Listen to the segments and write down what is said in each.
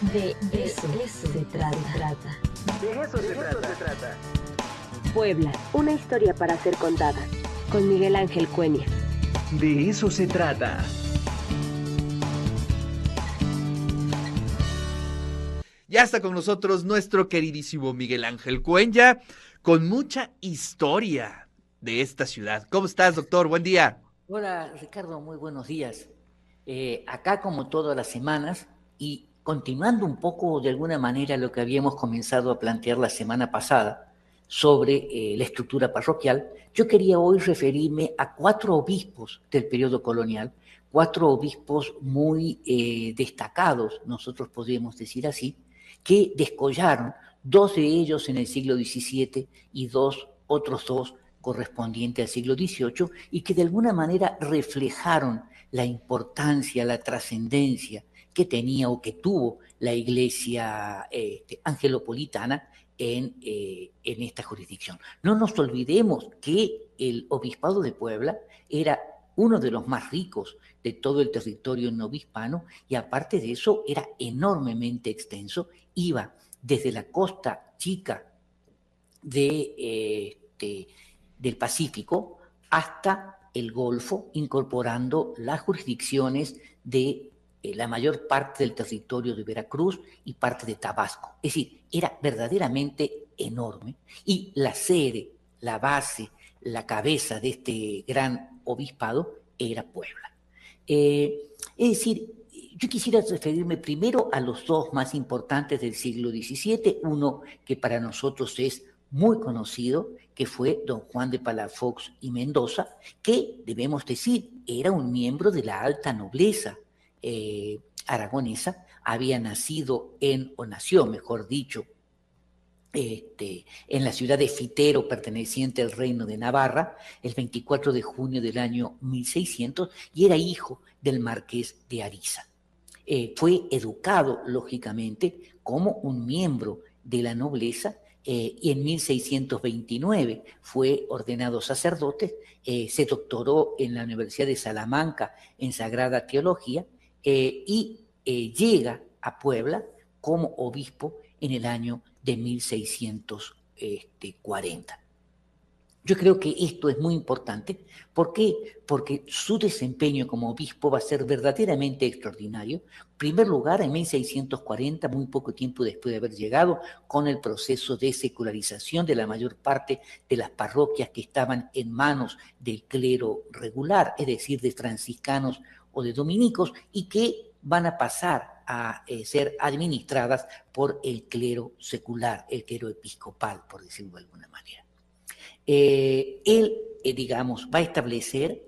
De eso, se, trata. De eso, se, trata. Puebla, una historia para ser contada. Con Miguel Ángel Cuenya. De eso se trata. Ya está con nosotros nuestro queridísimo Miguel Ángel Cuenya, con mucha historia de esta ciudad. ¿Cómo estás, doctor? Buen día. Hola, Ricardo, muy buenos días. Eh, acá, como todas las semanas, y continuando un poco de alguna manera lo que habíamos comenzado a plantear la semana pasada sobre eh, la estructura parroquial, yo quería hoy referirme a cuatro obispos del periodo colonial, cuatro obispos muy eh, destacados, nosotros podríamos decir así, que descollaron, dos de ellos en el siglo XVII y dos, otros dos correspondientes al siglo XVIII, y que de alguna manera reflejaron la importancia, la trascendencia que tenía o que tuvo la iglesia este, angelopolitana en, eh, en esta jurisdicción. No nos olvidemos que el obispado de Puebla era uno de los más ricos de todo el territorio novohispano y aparte de eso era enormemente extenso, iba desde la costa chica de, este, del Pacífico hasta el Golfo, incorporando las jurisdicciones de eh, la mayor parte del territorio de Veracruz y parte de Tabasco. Es decir, era verdaderamente enorme y la sede, la base, la cabeza de este gran obispado era Puebla. Eh, es decir, yo quisiera referirme primero a los dos más importantes del siglo XVII, uno que para nosotros es muy conocido, que fue don Juan de Palafox y Mendoza, que debemos decir era un miembro de la alta nobleza eh, aragonesa, había nacido en, o nació, mejor dicho, este, en la ciudad de Fitero, perteneciente al reino de Navarra, el 24 de junio del año 1600, y era hijo del marqués de Ariza. Eh, fue educado, lógicamente, como un miembro de la nobleza eh, y en 1629 fue ordenado sacerdote, se doctoró en la Universidad de Salamanca en Sagrada Teología eh, y eh, llega a Puebla como obispo en el año de 1640. Yo creo que esto es muy importante. ¿Por qué? Porque su desempeño como obispo va a ser verdaderamente extraordinario. En primer lugar, en 1640, muy poco tiempo después de haber llegado, con el proceso de secularización de la mayor parte de las parroquias que estaban en manos del clero regular, es decir, de franciscanos o de dominicos, y que van a pasar a eh, ser administradas por el clero secular, el clero episcopal, por decirlo de alguna manera. Eh, él, eh, digamos, va a establecer,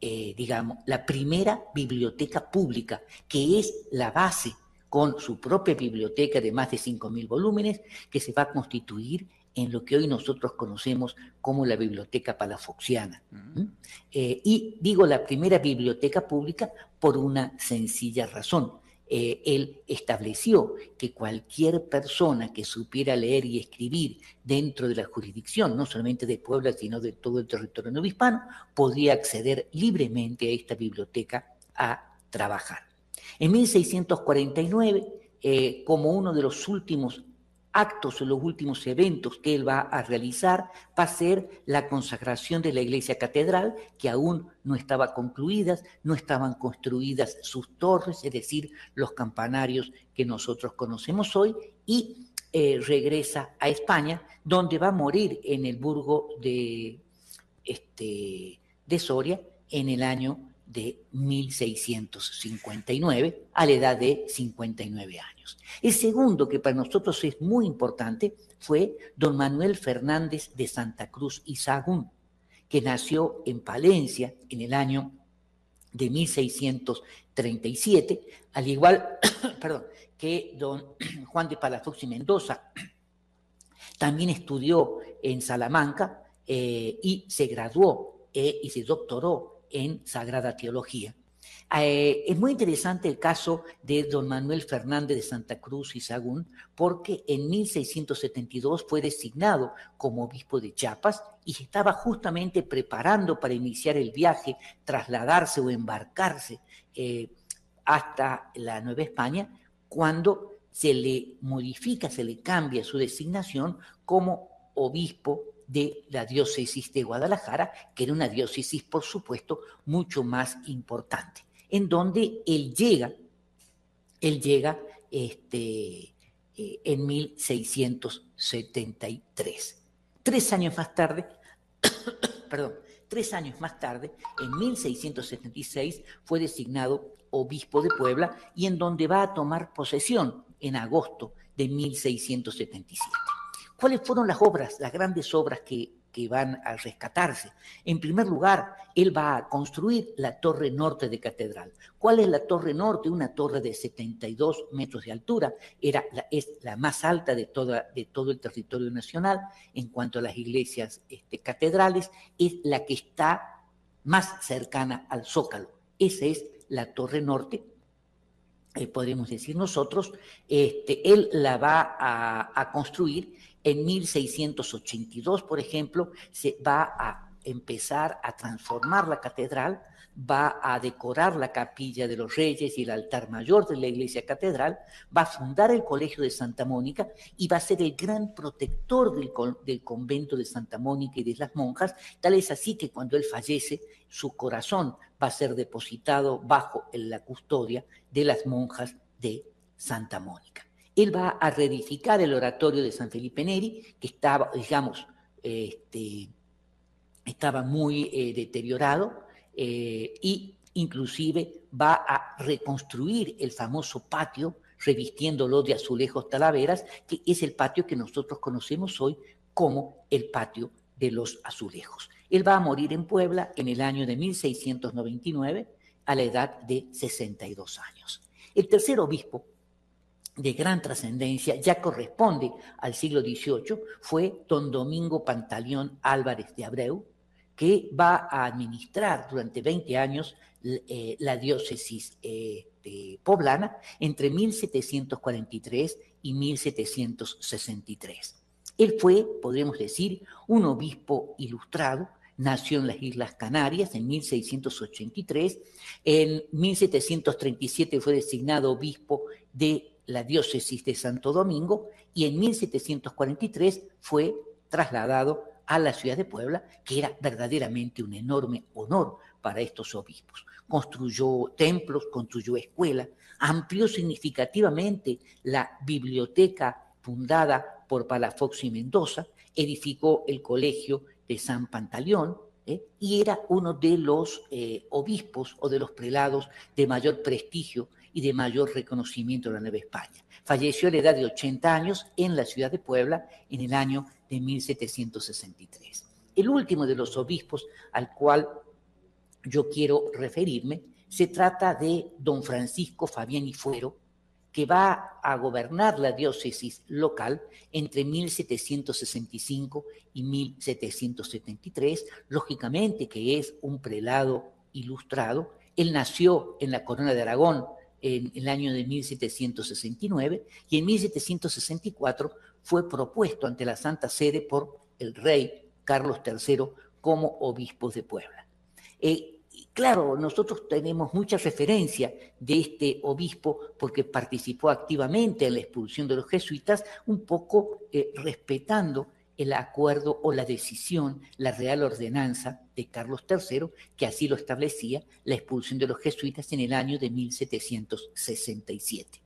digamos, la primera biblioteca pública, que es la base con su propia biblioteca de más de 5.000 volúmenes, que se va a constituir en lo que hoy nosotros conocemos como la Biblioteca Palafoxiana. Mm. Eh, y digo la primera biblioteca pública por una sencilla razón. Eh, él estableció que cualquier persona que supiera leer y escribir dentro de la jurisdicción, no solamente de Puebla, sino de todo el territorio novohispano, podía acceder libremente a esta biblioteca a trabajar. En 1649, eh, como uno de los últimos actos o los últimos eventos que él va a realizar va a ser la consagración de la iglesia catedral, que aún no estaba concluida, no estaban construidas sus torres, es decir, los campanarios que nosotros conocemos hoy, y eh, regresa a España, donde va a morir en el burgo de, este, de Soria en el año de 1659 a la edad de 59 años. El segundo, que para nosotros es muy importante, fue don Manuel Fernández de Santa Cruz y Sagún, que nació en Palencia en el año de 1637, al igual perdón, que don Juan de Palafox y Mendoza. También estudió en Salamanca eh, y se graduó eh, y se doctoró en Sagrada Teología. Eh, es muy interesante el caso de don Manuel Fernández de Santa Cruz y Sagún, porque en 1672 fue designado como obispo de Chiapas y estaba justamente preparando para iniciar el viaje, trasladarse o embarcarse eh, hasta la Nueva España, cuando se le modifica, se le cambia su designación como obispo de la diócesis de Guadalajara, que era una diócesis, por supuesto, mucho más importante, en donde él llega, él llega este, eh, en 1673. Tres años más tarde, perdón, tres años más tarde, en 1676, fue designado obispo de Puebla y en donde va a tomar posesión en agosto de 1677. ¿Cuáles fueron las obras, las grandes obras que, van a rescatarse? En primer lugar, él va a construir la torre norte de catedral. ¿Cuál es la torre norte? Una torre de 72 metros de altura. Era es la más alta de, toda, de todo el territorio nacional en cuanto a las iglesias este, catedrales. Es la que está más cercana al zócalo. Esa es la torre norte eh, podríamos decir nosotros, este, él la va a, a, construir en 1682, por ejemplo, se va a empezar a transformar la catedral, va a decorar la capilla de los reyes y el altar mayor de la iglesia catedral, va a fundar el colegio de Santa Mónica y va a ser el gran protector del, del convento de Santa Mónica y de las monjas, tal es así que cuando él fallece, su corazón va a ser depositado bajo la custodia de las monjas de Santa Mónica. Él va a reedificar el oratorio de San Felipe Neri, que estaba, digamos, este, estaba muy eh, deteriorado, eh, y inclusive va a reconstruir el famoso patio revistiéndolo de azulejos talaveras, que es el patio que nosotros conocemos hoy como el patio de los azulejos. Él va a morir en Puebla en el año de 1699 a la edad de 62 años. El tercer obispo de gran trascendencia, ya corresponde al siglo XVIII, fue don Domingo Pantaleón Álvarez de Abreu, que va a administrar durante 20 años eh, la diócesis eh, poblana entre 1743 y 1763. Él fue, podríamos decir, un obispo ilustrado, nació en las Islas Canarias en 1683, en 1737 fue designado obispo de la diócesis de Santo Domingo y en 1743 fue trasladado a la ciudad de Puebla, que era verdaderamente un enorme honor para estos obispos. Construyó templos, construyó escuelas, amplió significativamente la biblioteca fundada por Palafox y Mendoza, edificó el colegio de San Pantaleón, ¿eh? y era uno de los eh, obispos o de los prelados de mayor prestigio y de mayor reconocimiento de la Nueva España. Falleció a la edad de 80 años en la ciudad de Puebla en el año de 1763. El último de los obispos al cual yo quiero referirme se trata de don Francisco Fabián y Fuero, que va a gobernar la diócesis local entre 1765 y 1773, lógicamente que es un prelado ilustrado. Él nació en la corona de Aragón en el año de 1769 y en 1764 fue propuesto ante la Santa Sede por el rey Carlos III como obispo de Puebla. Eh, claro, nosotros tenemos mucha referencia de este obispo porque participó activamente en la expulsión de los jesuitas, un poco eh, respetando el acuerdo o la decisión, la real ordenanza de Carlos III, que así lo establecía, la expulsión de los jesuitas en el año de 1767.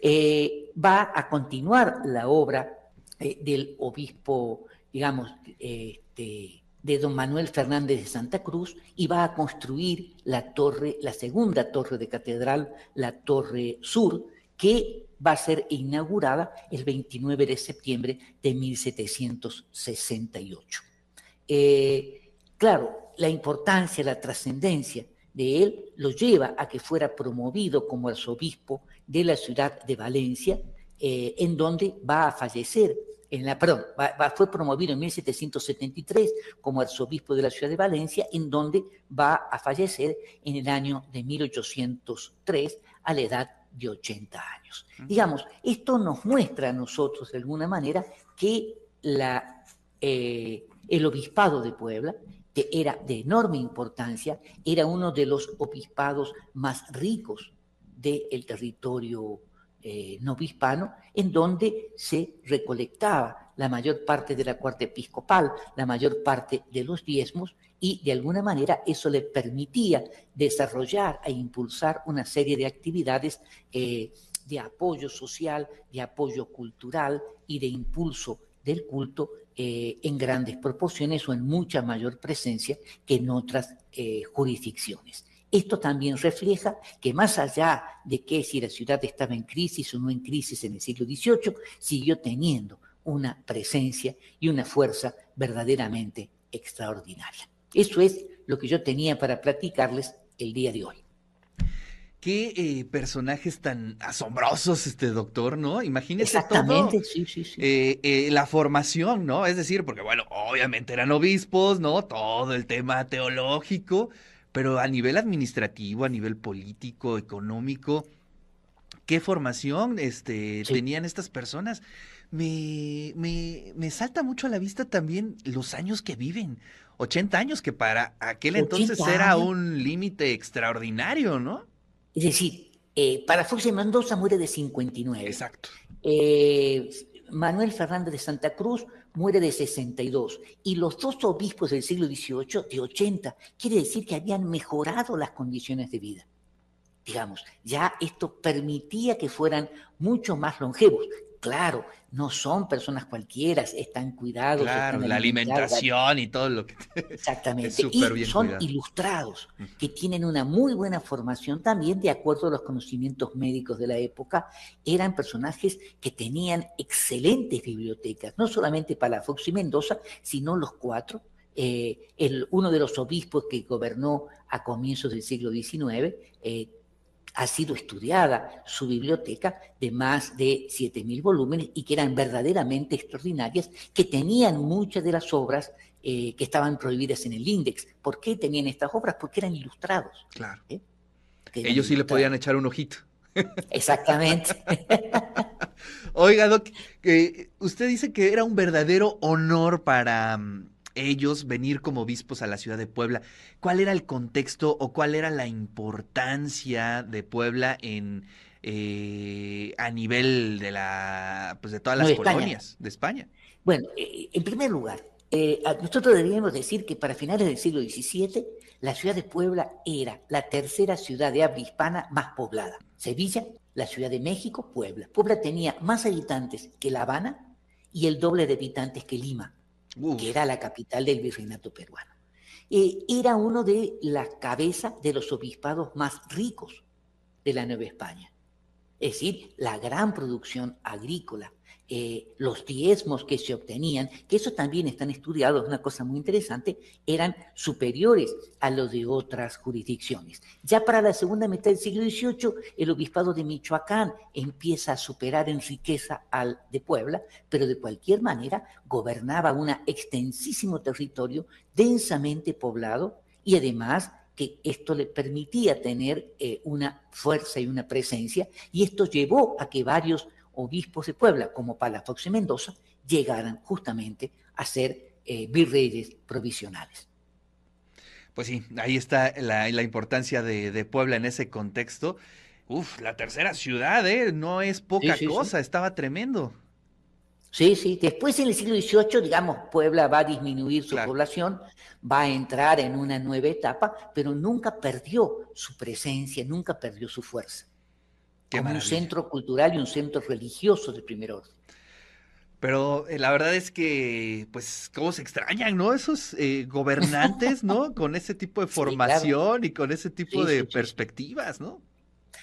Eh, va a continuar la obra eh, del obispo, digamos, este, de don Manuel Fernández de Santa Cruz y va a construir la torre, la segunda torre de catedral, la Torre Sur, que va a ser inaugurada el 29 de septiembre de 1768. Eh, claro, la importancia, la trascendencia de él lo lleva a que fuera promovido como arzobispo de la ciudad de Valencia, eh, en donde va a fallecer en la, perdón, fue promovido en 1773 como arzobispo de la ciudad de Valencia, en donde va a fallecer en el año de 1803 a la edad de 80 años. Digamos, esto nos muestra a nosotros de alguna manera que la, eh, el obispado de Puebla que era de enorme importancia, era uno de los obispados más ricos del territorio eh, novohispano, en donde se recolectaba la mayor parte de la cuarta episcopal, la mayor parte de los diezmos, y de alguna manera eso le permitía desarrollar e impulsar una serie de actividades eh, de apoyo social, de apoyo cultural y de impulso del culto eh, en grandes proporciones o en mucha mayor presencia que en otras eh, jurisdicciones. Esto también refleja que más allá de que si la ciudad estaba en crisis o no en crisis en el siglo XVIII, siguió teniendo una presencia y una fuerza verdaderamente extraordinaria. Eso es lo que yo tenía para platicarles el día de hoy. Qué eh, personajes tan asombrosos, este doctor, ¿no? Imagínese Exactamente, sí, sí, sí. Eh, eh, la formación, ¿no? Es decir, porque bueno, obviamente eran obispos, ¿no? Todo el tema teológico, pero a nivel administrativo, a nivel político, económico, ¿qué formación este, tenían estas personas? Me, me, me salta mucho a la vista también los años que viven. 80 años, que para aquel entonces era un límite extraordinario, ¿no? Es decir, eh, para Fox Mendoza muere de 59. Exacto. Eh, Manuel Fernández de Santa Cruz muere de 62. Y los dos obispos del siglo XVIII de 80. Quiere decir que habían mejorado las condiciones de vida. Digamos, ya esto permitía que fueran mucho más longevos. Claro, no son personas cualquiera, están cuidados. Claro, la alimentación y todo lo que. Exactamente. y son ilustrados, que tienen una muy buena formación también, de acuerdo a los conocimientos médicos de la época. Eran personajes que tenían excelentes bibliotecas, no solamente para Fox y Mendoza, sino los cuatro. Eh, el, uno de los obispos que gobernó a comienzos del siglo XIX, eh, ha sido estudiada su biblioteca de más de 7.000 volúmenes y que eran verdaderamente extraordinarias, que tenían muchas de las obras eh, que estaban prohibidas en el índice. ¿Por qué tenían estas obras? Porque eran ilustrados. Claro. ¿eh? Ellos sí le podían echar un ojito. Exactamente. Oiga, Doc, usted dice que era un verdadero honor para mm, ellos venir como obispos a la ciudad de Puebla. ¿Cuál era el contexto o cuál era la importancia de Puebla en eh, a nivel de la pues de todas las colonias de España? Bueno, eh, en primer lugar, eh, nosotros deberíamos decir que para finales del siglo XVII la ciudad de Puebla era la tercera ciudad de habla hispana más poblada. Sevilla, la Ciudad de México, Puebla. Puebla tenía más habitantes que La Habana y el doble de habitantes que Lima que era la capital del virreinato peruano. Eh, era uno de las cabezas de los obispados más ricos de la Nueva España. Es decir, la gran producción agrícola, eh, los diezmos que se obtenían, que eso también están estudiados, una cosa muy interesante, eran superiores a los de otras jurisdicciones. Ya para la segunda mitad del siglo XVIII, el obispado de Michoacán empieza a superar en riqueza al de Puebla, pero de cualquier manera gobernaba un extensísimo territorio densamente poblado y además que esto le permitía tener eh, una fuerza y una presencia, y esto llevó a que varios obispos de Puebla, como Palafox y Mendoza, llegaran justamente a ser eh, virreyes provisionales. Pues sí, ahí está la, importancia de, Puebla en ese contexto. Uf, la tercera ciudad, ¿eh? No es poca cosa, estaba tremendo. Sí, sí. Después en el siglo XVIII, digamos, Puebla va a disminuir su población, va a entrar en una nueva etapa, pero nunca perdió su presencia, nunca perdió su fuerza como un centro cultural y un centro religioso de primer orden. Pero eh, la verdad es que, pues, cómo se extrañan, ¿no? Esos eh, gobernantes, ¿no? Con ese tipo de formación y con ese tipo de perspectivas, ¿no?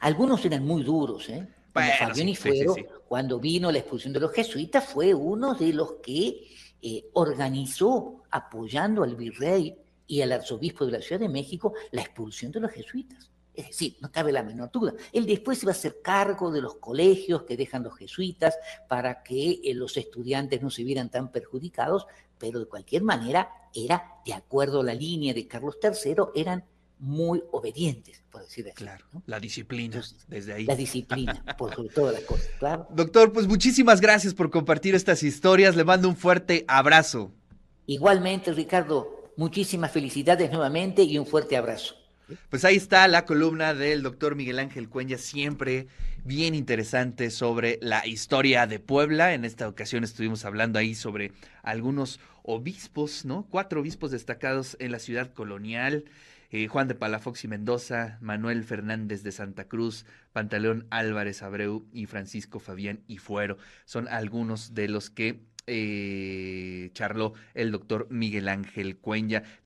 Algunos eran muy duros, ¿eh? Bueno, Fabián y Fuero, cuando vino la expulsión de los jesuitas, fue uno de los que eh, organizó, apoyando al virrey y al arzobispo de la Ciudad de México, la expulsión de los jesuitas. Es decir, no cabe la menor duda. Él después iba a hacer cargo de los colegios que dejan los jesuitas para que eh, los estudiantes no se vieran tan perjudicados, pero de cualquier manera era, de acuerdo a la línea de Carlos III, eran muy obedientes, por decir así. Claro, la disciplina, desde ahí. La disciplina, por sobre todas las cosas, claro. Doctor, pues muchísimas gracias por compartir estas historias. Le mando un fuerte abrazo. Igualmente, Ricardo, muchísimas felicidades nuevamente y un fuerte abrazo. Pues ahí está la columna del doctor Miguel Ángel Cuenya, siempre bien interesante sobre la historia de Puebla. En esta ocasión estuvimos hablando ahí sobre algunos obispos, ¿no? Cuatro obispos destacados en la ciudad colonial. Eh, Juan de Palafox y Mendoza, Manuel Fernández de Santa Cruz, Pantaleón Álvarez Abreu y Francisco Fabián y Fuero. Son algunos de los que eh, charló el doctor Miguel Ángel Cuenya.